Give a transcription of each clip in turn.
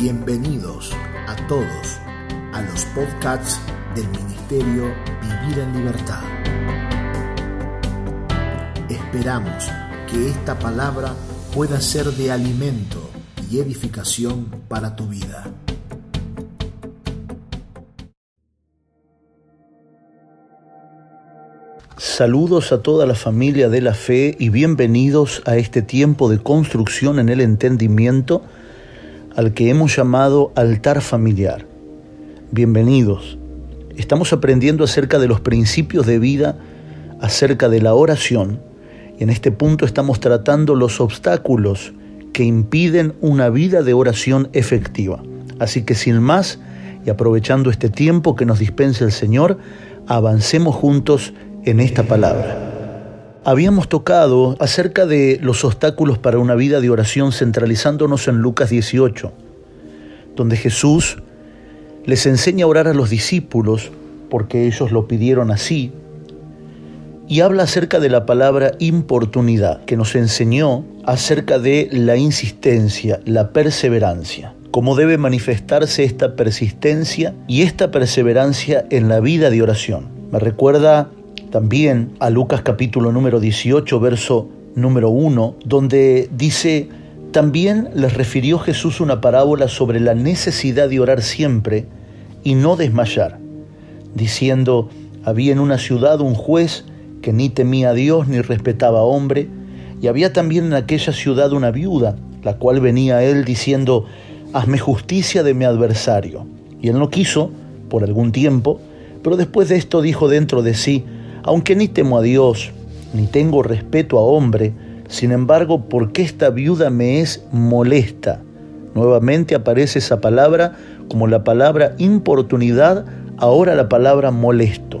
Bienvenidos a todos a los podcasts del Ministerio Vivir en Libertad. Esperamos que esta palabra pueda ser de alimento y edificación para tu vida. Saludos a toda la familia de la fe y bienvenidos a este tiempo de construcción en el entendimiento al que hemos llamado altar familiar. Bienvenidos. Estamos aprendiendo acerca de los principios de vida, acerca de la oración, y en este punto estamos tratando los obstáculos que impiden una vida de oración efectiva. Así que sin más, y aprovechando este tiempo que nos dispensa el Señor, avancemos juntos en esta palabra. Habíamos tocado acerca de los obstáculos para una vida de oración centralizándonos en Lucas 18, donde Jesús les enseña a orar a los discípulos porque ellos lo pidieron así, y habla acerca de la palabra importunidad, que nos enseñó acerca de la insistencia, la perseverancia, cómo debe manifestarse esta persistencia y esta perseverancia en la vida de oración. Me recuerda también a Lucas capítulo número 18, verso número 1, donde dice, también les refirió Jesús una parábola sobre la necesidad de orar siempre y no desmayar, diciendo, había en una ciudad un juez que ni temía a Dios ni respetaba a hombre, y había también en aquella ciudad una viuda, la cual venía a él diciendo, hazme justicia de mi adversario. Y él no quiso por algún tiempo, pero después de esto dijo dentro de sí, aunque ni temo a Dios, ni tengo respeto a hombre, sin embargo, porque esta viuda me es molesta? Nuevamente aparece esa palabra como la palabra importunidad, ahora la palabra molesto.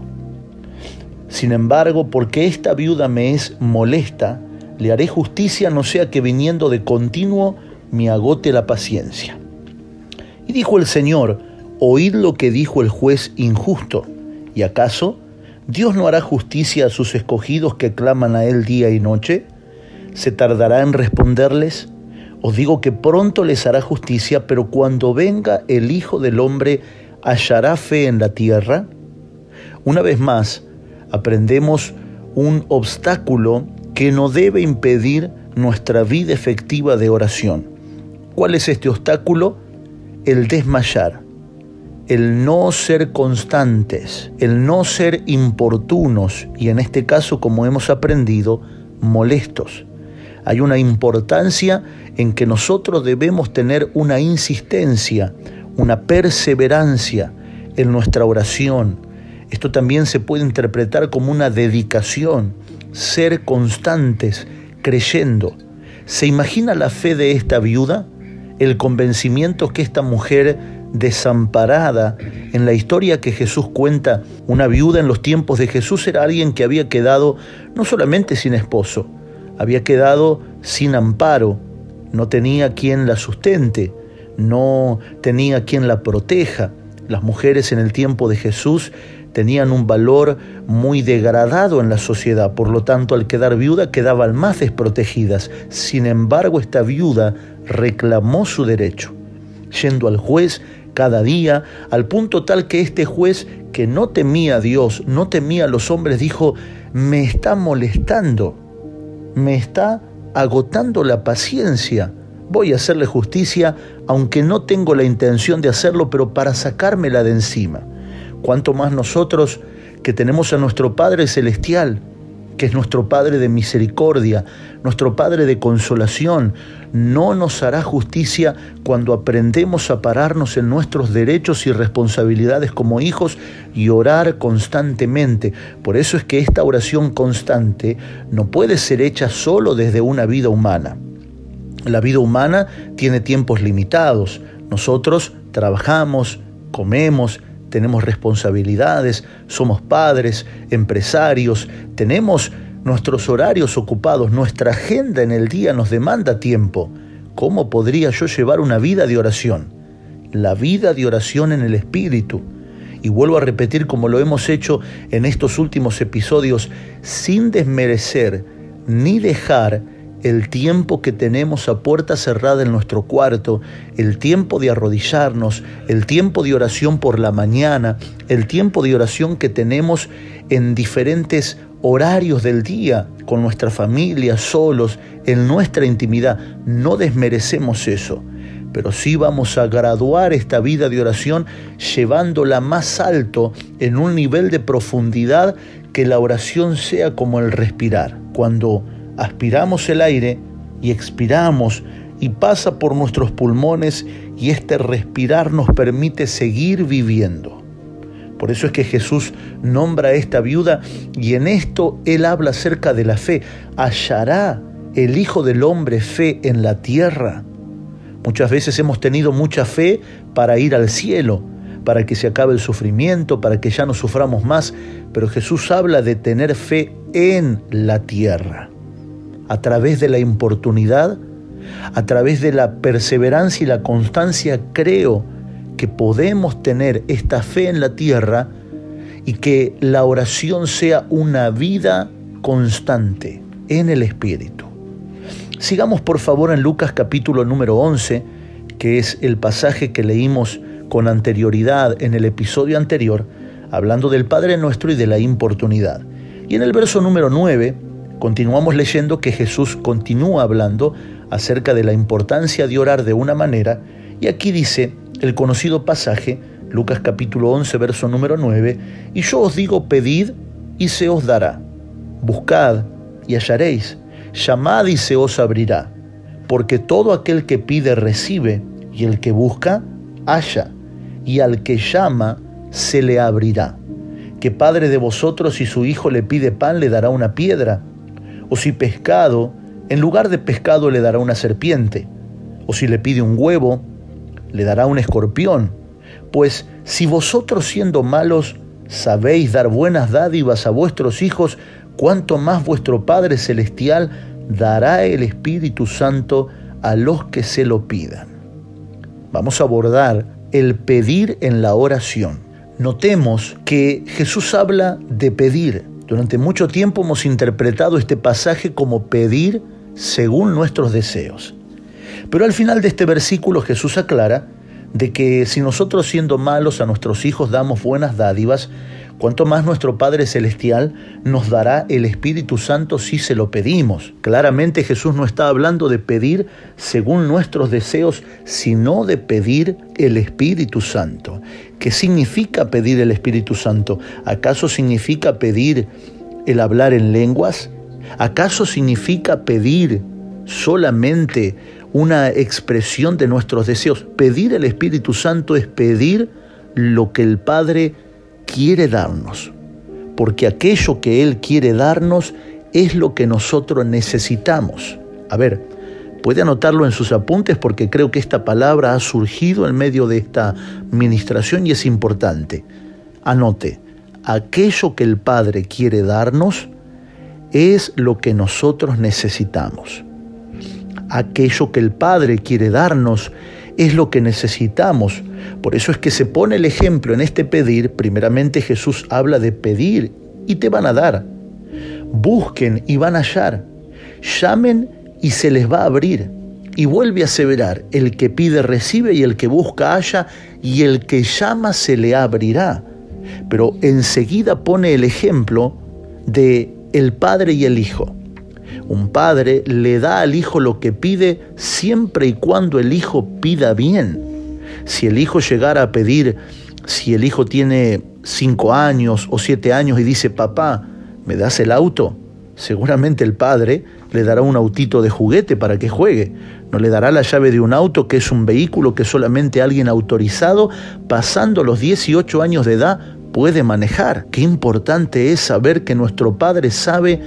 Sin embargo, porque esta viuda me es molesta, le haré justicia, no sea que viniendo de continuo me agote la paciencia. Y dijo el Señor, oíd lo que dijo el juez injusto, ¿y acaso ¿Dios no hará justicia a sus escogidos que claman a Él día y noche? ¿Se tardará en responderles? Os digo que pronto les hará justicia, pero cuando venga el Hijo del Hombre, ¿hallará fe en la tierra? Una vez más, aprendemos un obstáculo que no debe impedir nuestra vida efectiva de oración. ¿Cuál es este obstáculo? El desmayar el no ser constantes, el no ser importunos y en este caso, como hemos aprendido, molestos. Hay una importancia en que nosotros debemos tener una insistencia, una perseverancia en nuestra oración. Esto también se puede interpretar como una dedicación, ser constantes, creyendo. ¿Se imagina la fe de esta viuda? El convencimiento que esta mujer desamparada. En la historia que Jesús cuenta, una viuda en los tiempos de Jesús era alguien que había quedado no solamente sin esposo, había quedado sin amparo, no tenía quien la sustente, no tenía quien la proteja. Las mujeres en el tiempo de Jesús tenían un valor muy degradado en la sociedad, por lo tanto al quedar viuda quedaban más desprotegidas. Sin embargo, esta viuda reclamó su derecho. Yendo al juez, cada día, al punto tal que este juez, que no temía a Dios, no temía a los hombres, dijo, me está molestando, me está agotando la paciencia. Voy a hacerle justicia, aunque no tengo la intención de hacerlo, pero para sacármela de encima. Cuanto más nosotros que tenemos a nuestro Padre Celestial, que es nuestro Padre de misericordia, nuestro Padre de consolación, no nos hará justicia cuando aprendemos a pararnos en nuestros derechos y responsabilidades como hijos y orar constantemente. Por eso es que esta oración constante no puede ser hecha solo desde una vida humana. La vida humana tiene tiempos limitados. Nosotros trabajamos, comemos, tenemos responsabilidades, somos padres, empresarios, tenemos nuestros horarios ocupados, nuestra agenda en el día nos demanda tiempo. ¿Cómo podría yo llevar una vida de oración? La vida de oración en el Espíritu. Y vuelvo a repetir como lo hemos hecho en estos últimos episodios, sin desmerecer ni dejar el tiempo que tenemos a puerta cerrada en nuestro cuarto, el tiempo de arrodillarnos, el tiempo de oración por la mañana, el tiempo de oración que tenemos en diferentes horarios del día, con nuestra familia, solos, en nuestra intimidad. No desmerecemos eso, pero sí vamos a graduar esta vida de oración llevándola más alto en un nivel de profundidad que la oración sea como el respirar. Cuando aspiramos el aire y expiramos y pasa por nuestros pulmones y este respirar nos permite seguir viviendo. Por eso es que Jesús nombra a esta viuda y en esto Él habla acerca de la fe. ¿Hallará el Hijo del Hombre fe en la tierra? Muchas veces hemos tenido mucha fe para ir al cielo, para que se acabe el sufrimiento, para que ya no suframos más, pero Jesús habla de tener fe en la tierra, a través de la importunidad, a través de la perseverancia y la constancia, creo que podemos tener esta fe en la tierra y que la oración sea una vida constante en el Espíritu. Sigamos por favor en Lucas capítulo número 11, que es el pasaje que leímos con anterioridad en el episodio anterior, hablando del Padre Nuestro y de la importunidad. Y en el verso número 9 continuamos leyendo que Jesús continúa hablando acerca de la importancia de orar de una manera, y aquí dice, el conocido pasaje, Lucas capítulo 11, verso número 9, y yo os digo, pedid y se os dará, buscad y hallaréis, llamad y se os abrirá, porque todo aquel que pide recibe, y el que busca, halla, y al que llama, se le abrirá. ¿Qué padre de vosotros si su hijo le pide pan le dará una piedra? ¿O si pescado, en lugar de pescado le dará una serpiente? ¿O si le pide un huevo, le dará un escorpión. Pues si vosotros siendo malos sabéis dar buenas dádivas a vuestros hijos, cuanto más vuestro Padre Celestial dará el Espíritu Santo a los que se lo pidan. Vamos a abordar el pedir en la oración. Notemos que Jesús habla de pedir. Durante mucho tiempo hemos interpretado este pasaje como pedir según nuestros deseos. Pero al final de este versículo Jesús aclara de que si nosotros siendo malos a nuestros hijos damos buenas dádivas, cuanto más nuestro Padre Celestial nos dará el Espíritu Santo si se lo pedimos. Claramente Jesús no está hablando de pedir según nuestros deseos, sino de pedir el Espíritu Santo. ¿Qué significa pedir el Espíritu Santo? ¿Acaso significa pedir el hablar en lenguas? ¿Acaso significa pedir solamente una expresión de nuestros deseos. Pedir el Espíritu Santo es pedir lo que el Padre quiere darnos, porque aquello que Él quiere darnos es lo que nosotros necesitamos. A ver, puede anotarlo en sus apuntes porque creo que esta palabra ha surgido en medio de esta ministración y es importante. Anote, aquello que el Padre quiere darnos es lo que nosotros necesitamos aquello que el Padre quiere darnos, es lo que necesitamos. Por eso es que se pone el ejemplo en este pedir. Primeramente Jesús habla de pedir y te van a dar. Busquen y van a hallar. Llamen y se les va a abrir. Y vuelve a aseverar, el que pide recibe y el que busca halla y el que llama se le abrirá. Pero enseguida pone el ejemplo de el Padre y el Hijo. Un padre le da al hijo lo que pide siempre y cuando el hijo pida bien. Si el hijo llegara a pedir, si el hijo tiene cinco años o siete años y dice, papá, ¿me das el auto? Seguramente el padre le dará un autito de juguete para que juegue. No le dará la llave de un auto que es un vehículo que solamente alguien autorizado, pasando los 18 años de edad, puede manejar. Qué importante es saber que nuestro Padre sabe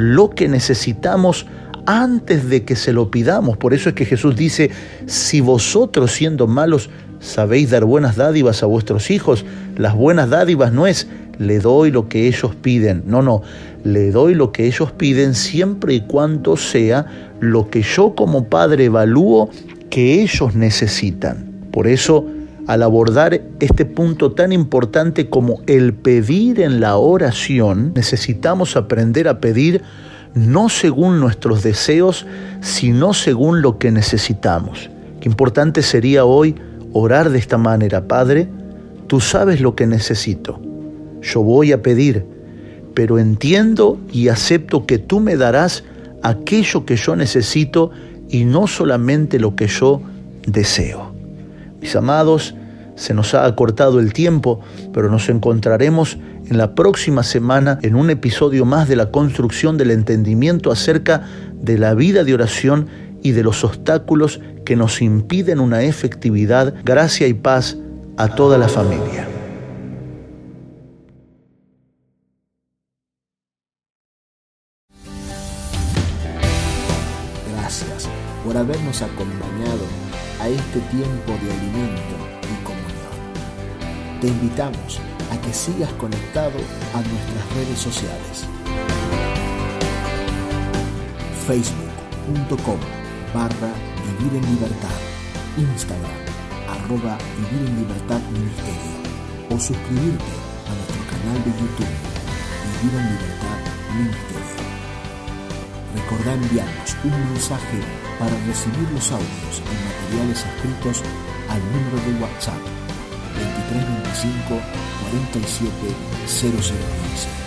lo que necesitamos antes de que se lo pidamos. Por eso es que Jesús dice, si vosotros siendo malos sabéis dar buenas dádivas a vuestros hijos, las buenas dádivas no es le doy lo que ellos piden, no, no, le doy lo que ellos piden siempre y cuando sea lo que yo como padre evalúo que ellos necesitan. Por eso, al abordar este punto tan importante como el pedir en la oración, necesitamos aprender a pedir no según nuestros deseos, sino según lo que necesitamos. Qué importante sería hoy orar de esta manera, Padre, tú sabes lo que necesito. Yo voy a pedir, pero entiendo y acepto que tú me darás aquello que yo necesito y no solamente lo que yo deseo. Mis amados, se nos ha acortado el tiempo, pero nos encontraremos en la próxima semana en un episodio más de la construcción del entendimiento acerca de la vida de oración y de los obstáculos que nos impiden una efectividad, gracia y paz a toda la familia. Gracias por habernos acompañado a este tiempo de alimento y comunión. Te invitamos a que sigas conectado a nuestras redes sociales. Facebook.com barra Vivir en Libertad, Instagram arroba Vivir en Libertad Ministerio o suscribirte a nuestro canal de YouTube Vivir en Libertad Ministerio. Recordá enviarnos un mensaje para recibir los audios y materiales escritos al número de WhatsApp 2325 47 0015.